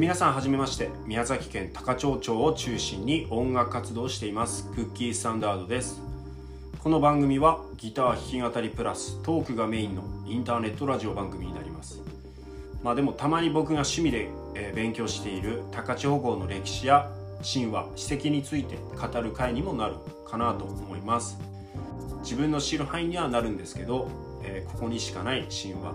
皆さんはじめまして宮崎県高町町を中心に音楽活動していますクッキースタンダードです。この番組はギター弾き語りプラストークがメインのインターネットラジオ番組になります。まあでもたまに僕が趣味で、勉強している高千穂号の歴史や神話史跡について語る回にもなるかなと思います。自分の知る範囲にはなるんですけど、え、ここにしかない神話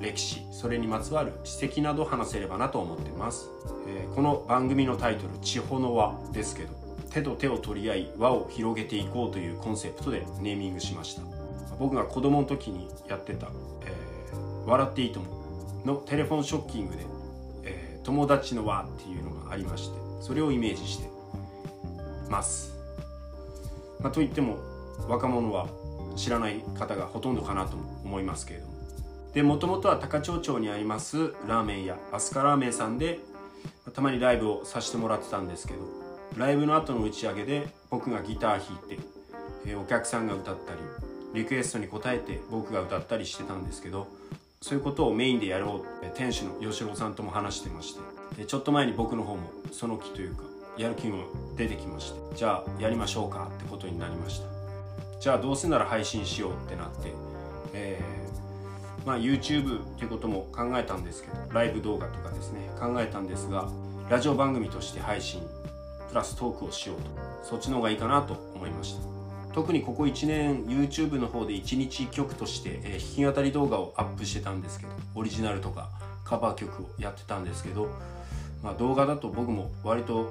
歴史それにまつわる史跡など話せればなと思ってます、えー、この番組のタイトル「地方の輪」ですけど手と手を取り合い輪を広げていこうというコンセプトでネーミングしました。僕が子供の時にやってた「えー、笑っていいとも」のテレフォンショッキングで「えー、友達の輪」っていうのがありましてそれをイメージしてます、まあ、といっても若者は知らない方がほとんどかなと思いますけれどもでもともとは高千穂町にありますラーメン屋アスカラーメンさんでたまにライブをさせてもらってたんですけどライブの後の打ち上げで僕がギター弾いて、えお客さんが歌ったりリクエストに応えて僕が歌ったりしてたんですけどそういうことをメインでやろうって店主の吉郎さんとも話してましてちょっと前に僕の方もその気というかやる気も出てきましてじゃあやりましょうかってことになりました。じゃあどうせなら配信しようってなって、えー、まあ YouTube ってことも考えたんですけどライブ動画とかですね考えたんですがラジオ番組として配信プラストークをしようとそっちの方がいいかなと思いました。特にここ1年 YouTube の方で1日1曲として、えー、弾き語り動画をアップしてたんですけどオリジナルとかカバー曲をやってたんですけど、まあ、動画だと僕も割と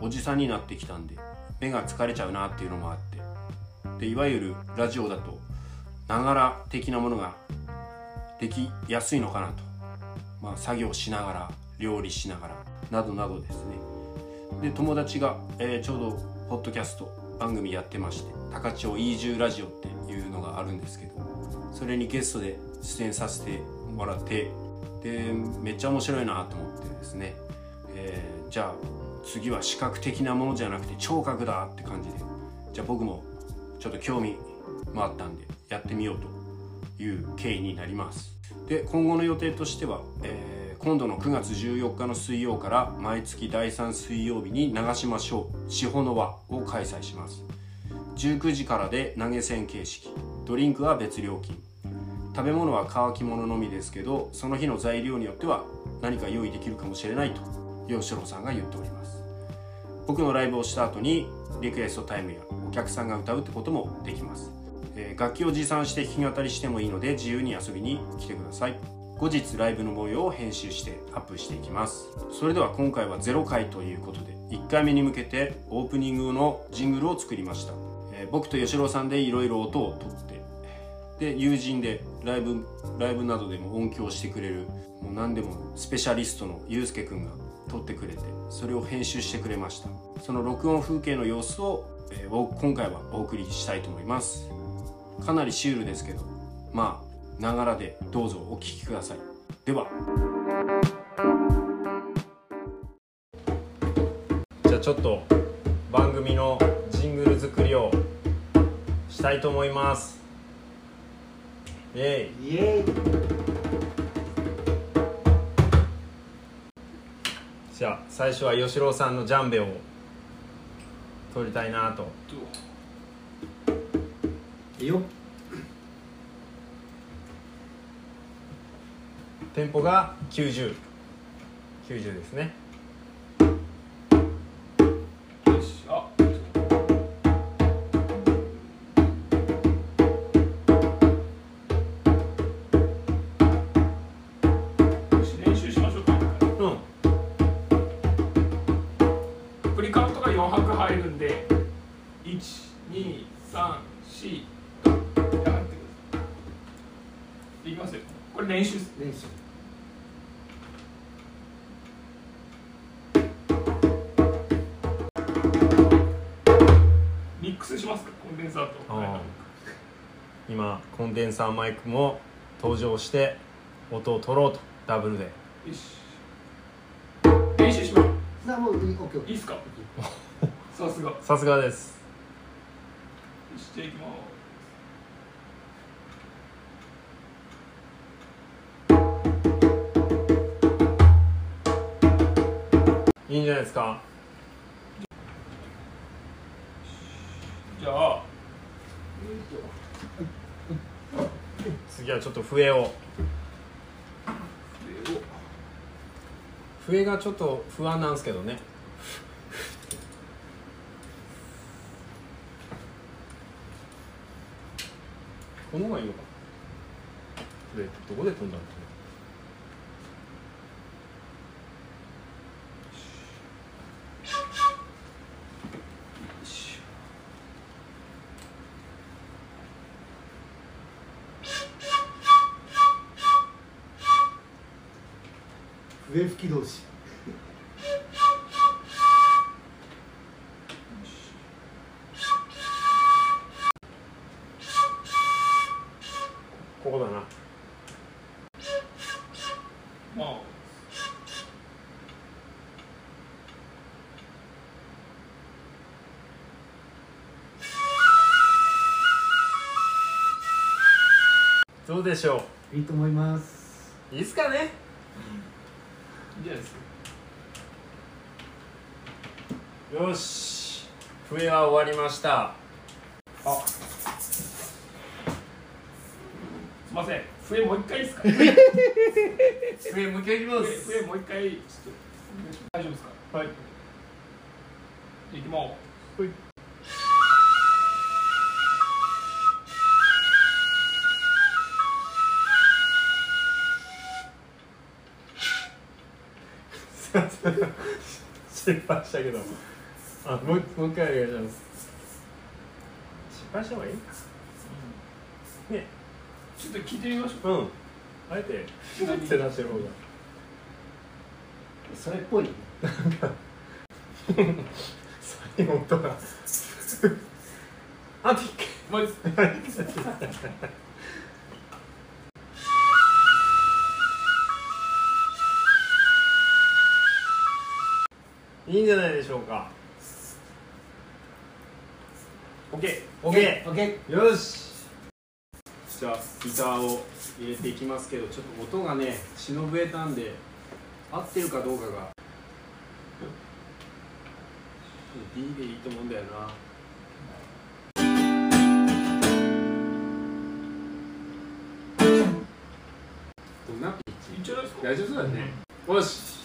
おじさんになってきたんで目が疲れちゃうなっていうのもあってでいわゆるラジオだとながら的なものができやすいのかなと、まあ、作業しながら料理しながらなどなどですね。で友達が、えー、ちょうどポッドキャスト番組やってまして高千穂移住ラジオっていうのがあるんですけどそれにゲストで出演させてもらってでめっちゃ面白いなと思ってですね、えー、じゃあ次は視覚的なものじゃなくて聴覚だって感じで。じゃあ僕もちょっと興味もあったんでやってみようという経緯になります。で今後の予定としては、えー、今度の9月14日の水曜から毎月第3水曜日に流しましょう四方の輪を開催します。19時からで投げ銭形式。ドリンクは別料金。食べ物は乾き物のみですけどその日の材料によっては何か用意できるかもしれないと吉郎さんが言っております。僕のライブをした後にリクエストタイムやお客さんが歌うってこともできます、えー、楽器を持参して弾き語りしてもいいので自由に遊びに来てください。後日ライブの模様を編集してアップしていきます。それでは今回は0回ということで1回目に向けてオープニングのジングルを作りました、えー、僕と吉郎さんでいろいろ音を取ってで友人でライブライブなどでも音響してくれるもう何でもスペシャリストのゆうすけくんが撮ってくれてそれを編集してくれました。その録音風景の様子を、えー、今回はお送りしたいと思います。かなりシュールですけどまあながらでどうぞお聴きください。では。じゃあちょっと番組のジングル作りをしたいと思います。イエイ。イエイ。じゃあ最初は吉郎さんのジャンベを取りたいなといいよ。テンポが9090 90ですね。今コンデンサーマイクも登場して音を取ろうと。ダブルで。よし。練習します。なもういいいいっすか？さすが。さすがです。よしじゃあいきます。いいんじゃないですかじゃあじゃあちょっと笛を。笛がちょっと不安なんですけどね。この方がいいのか。笛どこで飛んだの笛吹き同士。ここだな。まあ。どうでしょいいと思います。ういいっすかね？じゃないですか。よし。笛は終わりました。あ。すいません。笛もう一回いいですか？笛もう一回いきま笛笛もう一回。ちょっと。大丈夫ですか？はい。いきます失敗したけどあもうもう一回お願いします。失敗した方がいいか。ね。ちょっと聞いてみましょう。うん。あえてフッて出してる方が。それっぽい。最後音が。あと一もう一回いいんじゃないでしょうか。OK オッケオッケー。よし。じゃあギターを入れていきますけどちょっと音がね忍えたんで合ってるかどうかが。D でいいと思うんだよな。どんなピッチ？いいんじゃないですか？大丈夫そうだね。よし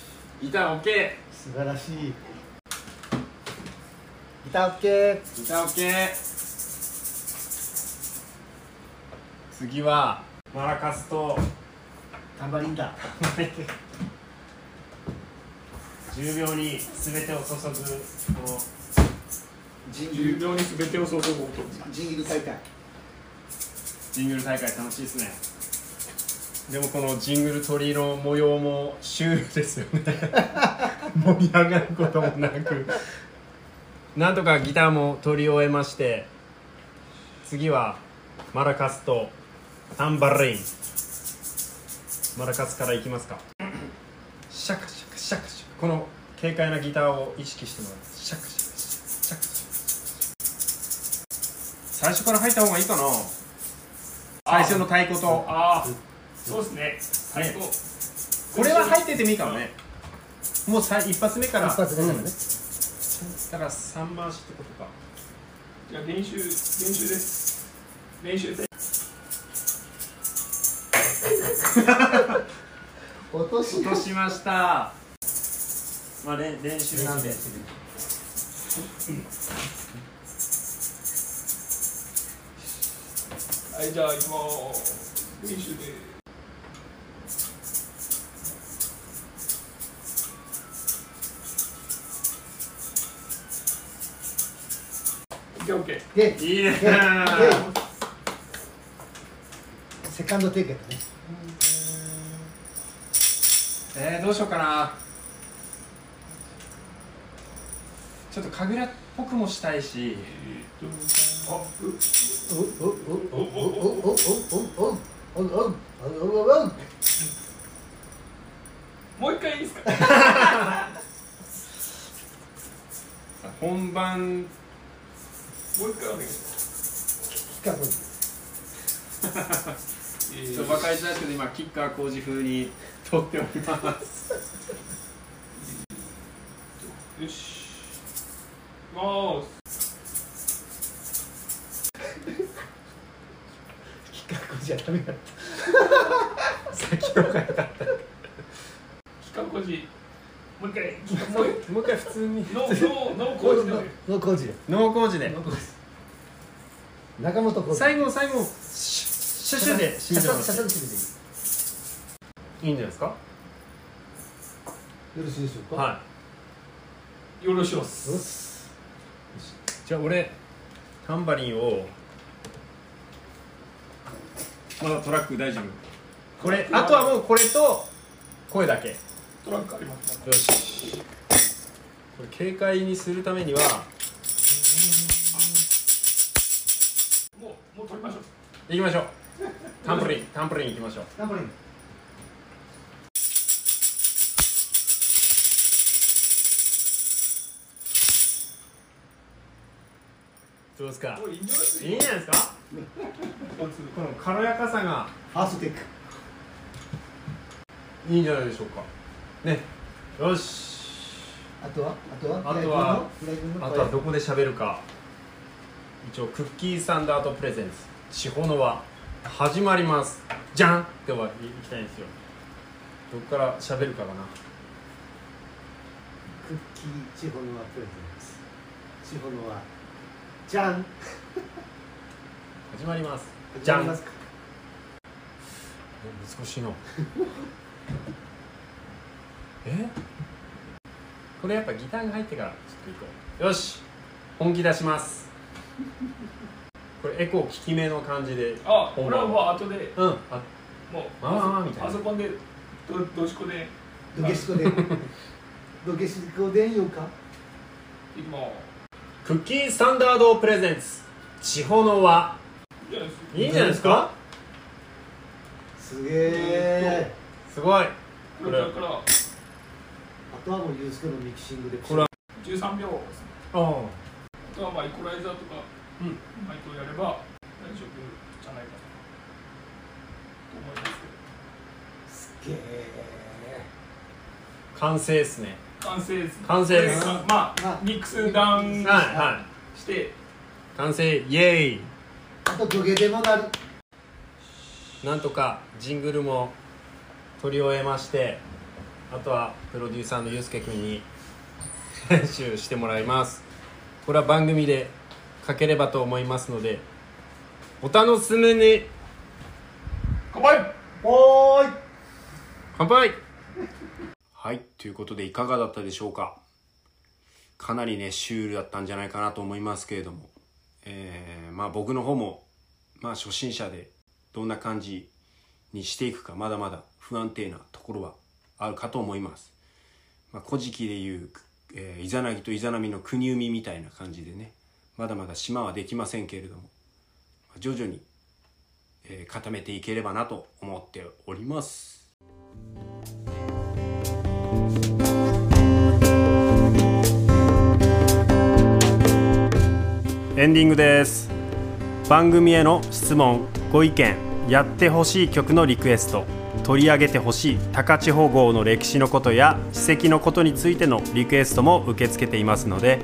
ギター OK ー素晴らしい。ギターオッケーギター OK 次はマラカスと。タンバリンだ。10秒に全てを注ぐ。この。ジング10ル秒に全てを注ごうとジングル大会。ジングル大会楽しいですねでもこのジングル録りの模様もシュールですよね。盛り上がることもなく。なんとかギターも取り終えまして次はマラカスとタンバリン。マラカスからいきますか。シャカシャカシャカシャカ。この軽快なギターを意識してもらう。シャカシャカシャカシャカシャカ最初から入った方がいいかな最初の太鼓とああそうですね。最高。これは入っててもいいかもね。もうさ一発目から。一発目からね。うん。だから3回しってことか。じゃあ練習練習です。練習で。す 落とし。落としました。まあ練練習なんで。はいじゃあ行きます。練習で。オでいいねセカンドテイクやねえー、どうしようかな。ちょっと神楽っぽくもしたいし。もう一回いいですか本番もう一回お願いします。ちょっとバカ一ですけど今吉川工司風に撮っております。よし。もう。吉川浩司はダメだった。先を変えた。もう一回普通に。ノーノーノーた工事で。の工事で。農工事で中本工事最後最後。シュシュでシャサシャサでいいいいんじゃないですかよろしいでしょうかはよろしいでよすしいじゃあ俺タンバリンをまだトラック大丈夫これあとはもうこれと声だけよトラックありますかしこれ軽快にするためにはもうもう取りましょう行きましょう。タンプリンタンプリン行きましょう。頑張れどうですか？もういいんじゃない？ですかいいんじゃないですか？この軽やかさがファーストテイク。いいんじゃないでしょうか。ね。よしあとは？あとはあとはあとはどこで喋るか。一応クッキーサンダードプレゼンツ地方の輪始まります。じゃんっては行きたいんですよ。どこから喋るかかな。クッキー地方の輪プレゼンツ地方の輪じゃん始まります。じゃん始まりますか？難しいの え？これやっぱギターが入ってからちょっといこう。よし本気出します。これエコー効き目の感じであこれはもう後で。うんあもうまあまあまあみたいな。パソコンでどどしこで。ドゲシコで。ドゲシコでんようか。いきまクッキースタンダードプレゼンツ。地方の輪。すいいじゃないですか。いいんじゃないですか？すげえすごい。これからから。あとはもうユースケのミキシングで。これは。13秒ですね。あとはまあイコライザーとかうん。マイクをやれば大丈夫じゃないかなと思いますけど。すげえ完成ですね。完成です完成です。まあまあミックスダウンはいはしてい。完成。イエーイ。あと土下でもなる。なんとかジングルも取り終えましてあとはプロデューサーのゆうすけくんに編集してもらいます。これは番組でかければと思いますのでお楽しみに。乾杯！おーい乾杯！はいということでいかがだったでしょうか。かなりねシュールだったんじゃないかなと思いますけれども。えーまあ僕の方もまあ初心者でどんな感じにしていくかまだまだ不安定なところはあるかと思います。まあ、古事記でいう、えーイザナギとイザナミの国海みたいな感じでねまだまだ島はできませんけれども徐々に、えー固めていければなと思っております。エンディングです番組への質問ご意見やってほしい曲のリクエスト取り上げてほしい高千穂号の歴史のことや史跡のことについてのリクエストも受け付けていますので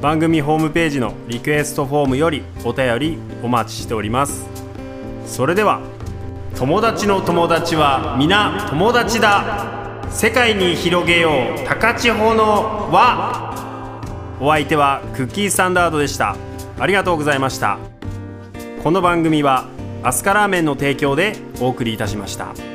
番組ホームページのリクエストフォームよりお便りお待ちしております。それでは友達の友達は皆友達だ。世界に広げよう高千穂の輪。お相手はクッキースタンダードでした。ありがとうございました。この番組はアスカラーメンの提供でお送りいたしました。